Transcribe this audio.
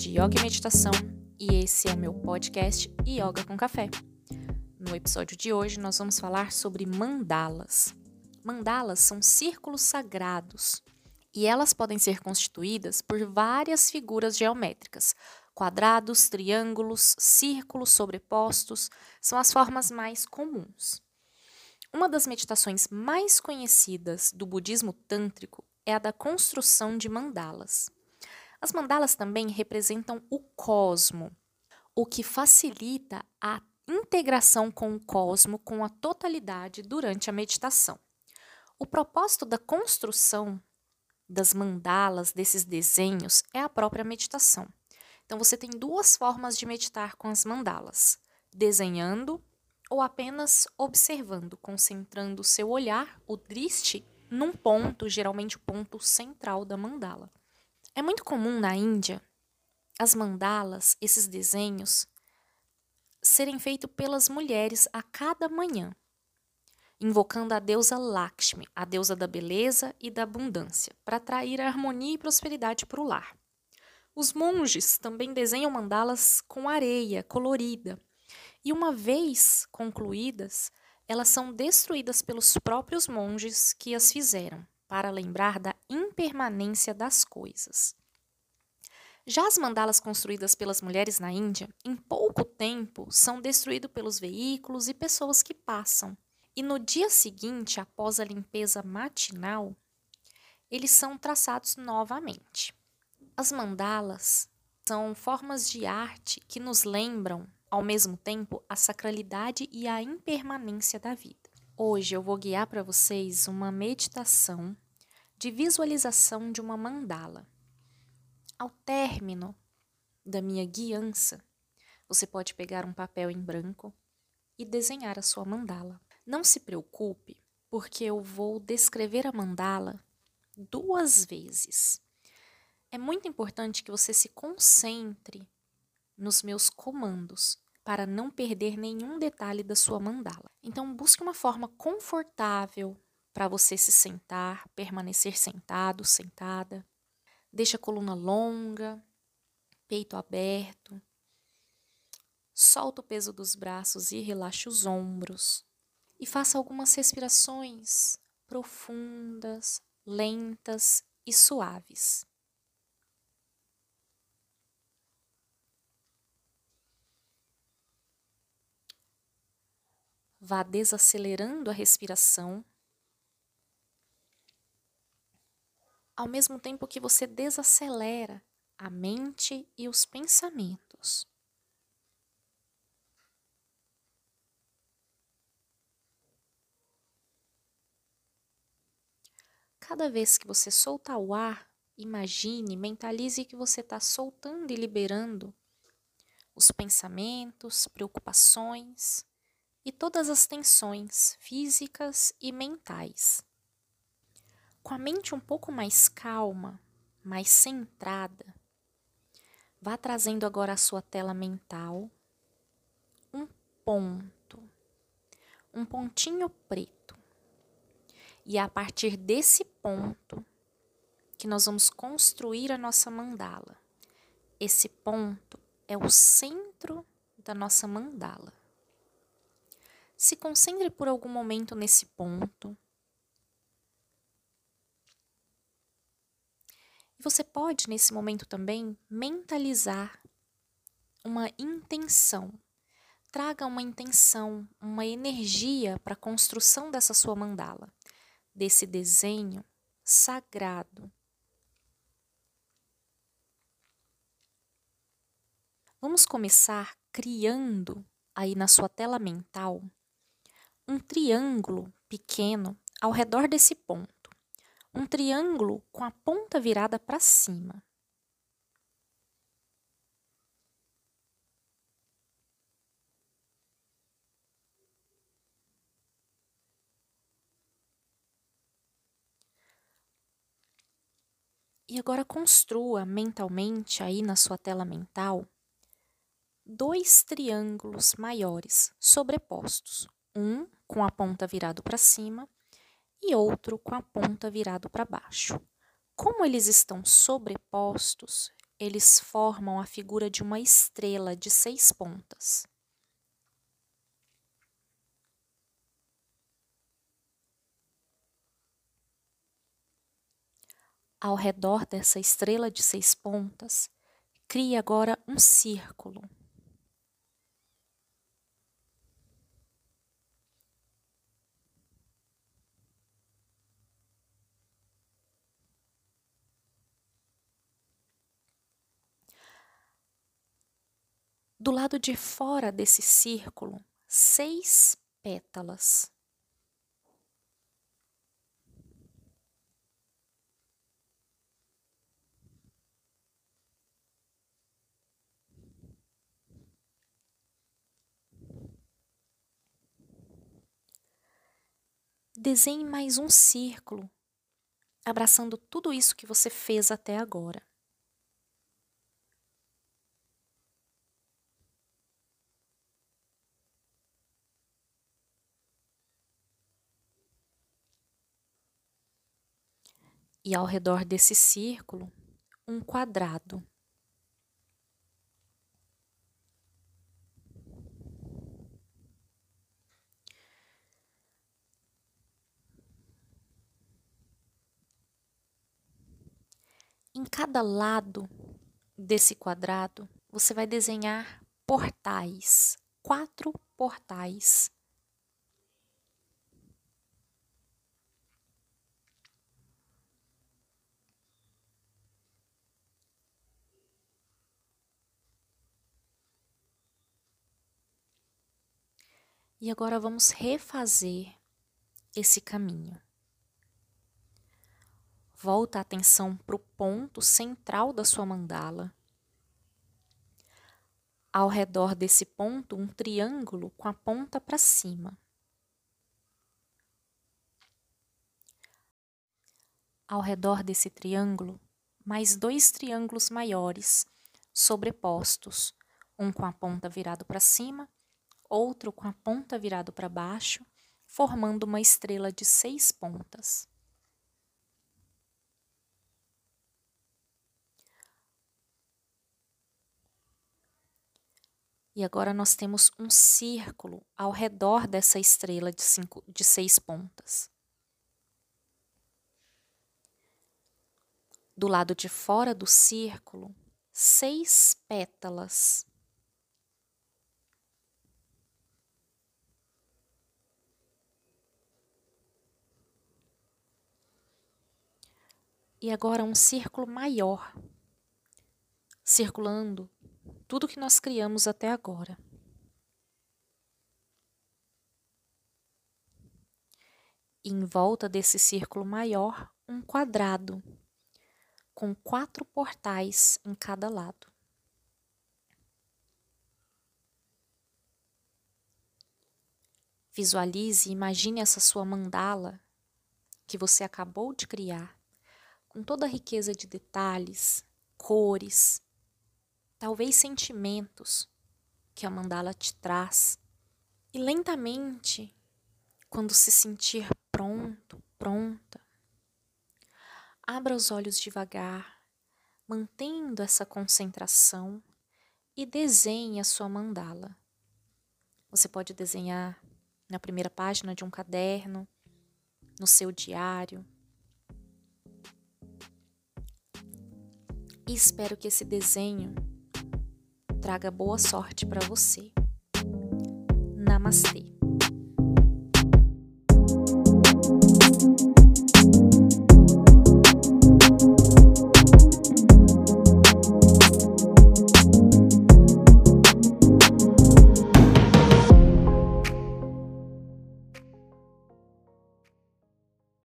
de Yoga e Meditação e esse é meu podcast Yoga com Café. No episódio de hoje nós vamos falar sobre mandalas. Mandalas são círculos sagrados e elas podem ser constituídas por várias figuras geométricas. Quadrados, triângulos, círculos sobrepostos são as formas mais comuns. Uma das meditações mais conhecidas do budismo tântrico é a da construção de mandalas. As mandalas também representam o cosmo, o que facilita a integração com o cosmo, com a totalidade durante a meditação. O propósito da construção das mandalas, desses desenhos, é a própria meditação. Então você tem duas formas de meditar com as mandalas: desenhando ou apenas observando, concentrando o seu olhar, o driste, num ponto, geralmente o ponto central da mandala. É muito comum na Índia as mandalas, esses desenhos, serem feitos pelas mulheres a cada manhã, invocando a deusa Lakshmi, a deusa da beleza e da abundância, para atrair harmonia e prosperidade para o lar. Os monges também desenham mandalas com areia colorida, e uma vez concluídas, elas são destruídas pelos próprios monges que as fizeram para lembrar da impermanência das coisas. Já as mandalas construídas pelas mulheres na Índia, em pouco tempo, são destruídos pelos veículos e pessoas que passam. E no dia seguinte, após a limpeza matinal, eles são traçados novamente. As mandalas são formas de arte que nos lembram, ao mesmo tempo, a sacralidade e a impermanência da vida. Hoje eu vou guiar para vocês uma meditação de visualização de uma mandala. Ao término da minha guiança, você pode pegar um papel em branco e desenhar a sua mandala. Não se preocupe, porque eu vou descrever a mandala duas vezes. É muito importante que você se concentre nos meus comandos para não perder nenhum detalhe da sua mandala. Então, busque uma forma confortável para você se sentar, permanecer sentado, sentada. Deixe a coluna longa, peito aberto. Solta o peso dos braços e relaxe os ombros. E faça algumas respirações profundas, lentas e suaves. Vá desacelerando a respiração, ao mesmo tempo que você desacelera a mente e os pensamentos. Cada vez que você soltar o ar, imagine, mentalize que você está soltando e liberando os pensamentos, preocupações e todas as tensões físicas e mentais. Com a mente um pouco mais calma, mais centrada, vá trazendo agora a sua tela mental um ponto, um pontinho preto. E é a partir desse ponto que nós vamos construir a nossa mandala. Esse ponto é o centro da nossa mandala. Se concentre por algum momento nesse ponto. E você pode, nesse momento também, mentalizar uma intenção. Traga uma intenção, uma energia para a construção dessa sua mandala, desse desenho sagrado. Vamos começar criando aí na sua tela mental um triângulo pequeno ao redor desse ponto. Um triângulo com a ponta virada para cima. E agora construa mentalmente aí na sua tela mental dois triângulos maiores sobrepostos, um com a ponta virado para cima e outro com a ponta virado para baixo. Como eles estão sobrepostos, eles formam a figura de uma estrela de seis pontas. Ao redor dessa estrela de seis pontas, crie agora um círculo. Do lado de fora desse círculo, seis pétalas. Desenhe mais um círculo, abraçando tudo isso que você fez até agora. E ao redor desse círculo, um quadrado. Em cada lado desse quadrado, você vai desenhar portais, quatro portais. E agora vamos refazer esse caminho. Volta a atenção para o ponto central da sua mandala. Ao redor desse ponto, um triângulo com a ponta para cima. Ao redor desse triângulo, mais dois triângulos maiores, sobrepostos, um com a ponta virado para cima, outro com a ponta virado para baixo, formando uma estrela de seis pontas. E agora nós temos um círculo ao redor dessa estrela de, cinco, de seis pontas. Do lado de fora do círculo, seis pétalas. E agora um círculo maior, circulando tudo que nós criamos até agora. E em volta desse círculo maior, um quadrado, com quatro portais em cada lado. Visualize e imagine essa sua mandala que você acabou de criar, com toda a riqueza de detalhes, cores, talvez sentimentos que a mandala te traz. E lentamente, quando se sentir pronto, pronta, abra os olhos devagar, mantendo essa concentração e desenhe a sua mandala. Você pode desenhar na primeira página de um caderno, no seu diário. E espero que esse desenho traga boa sorte para você. Namastê.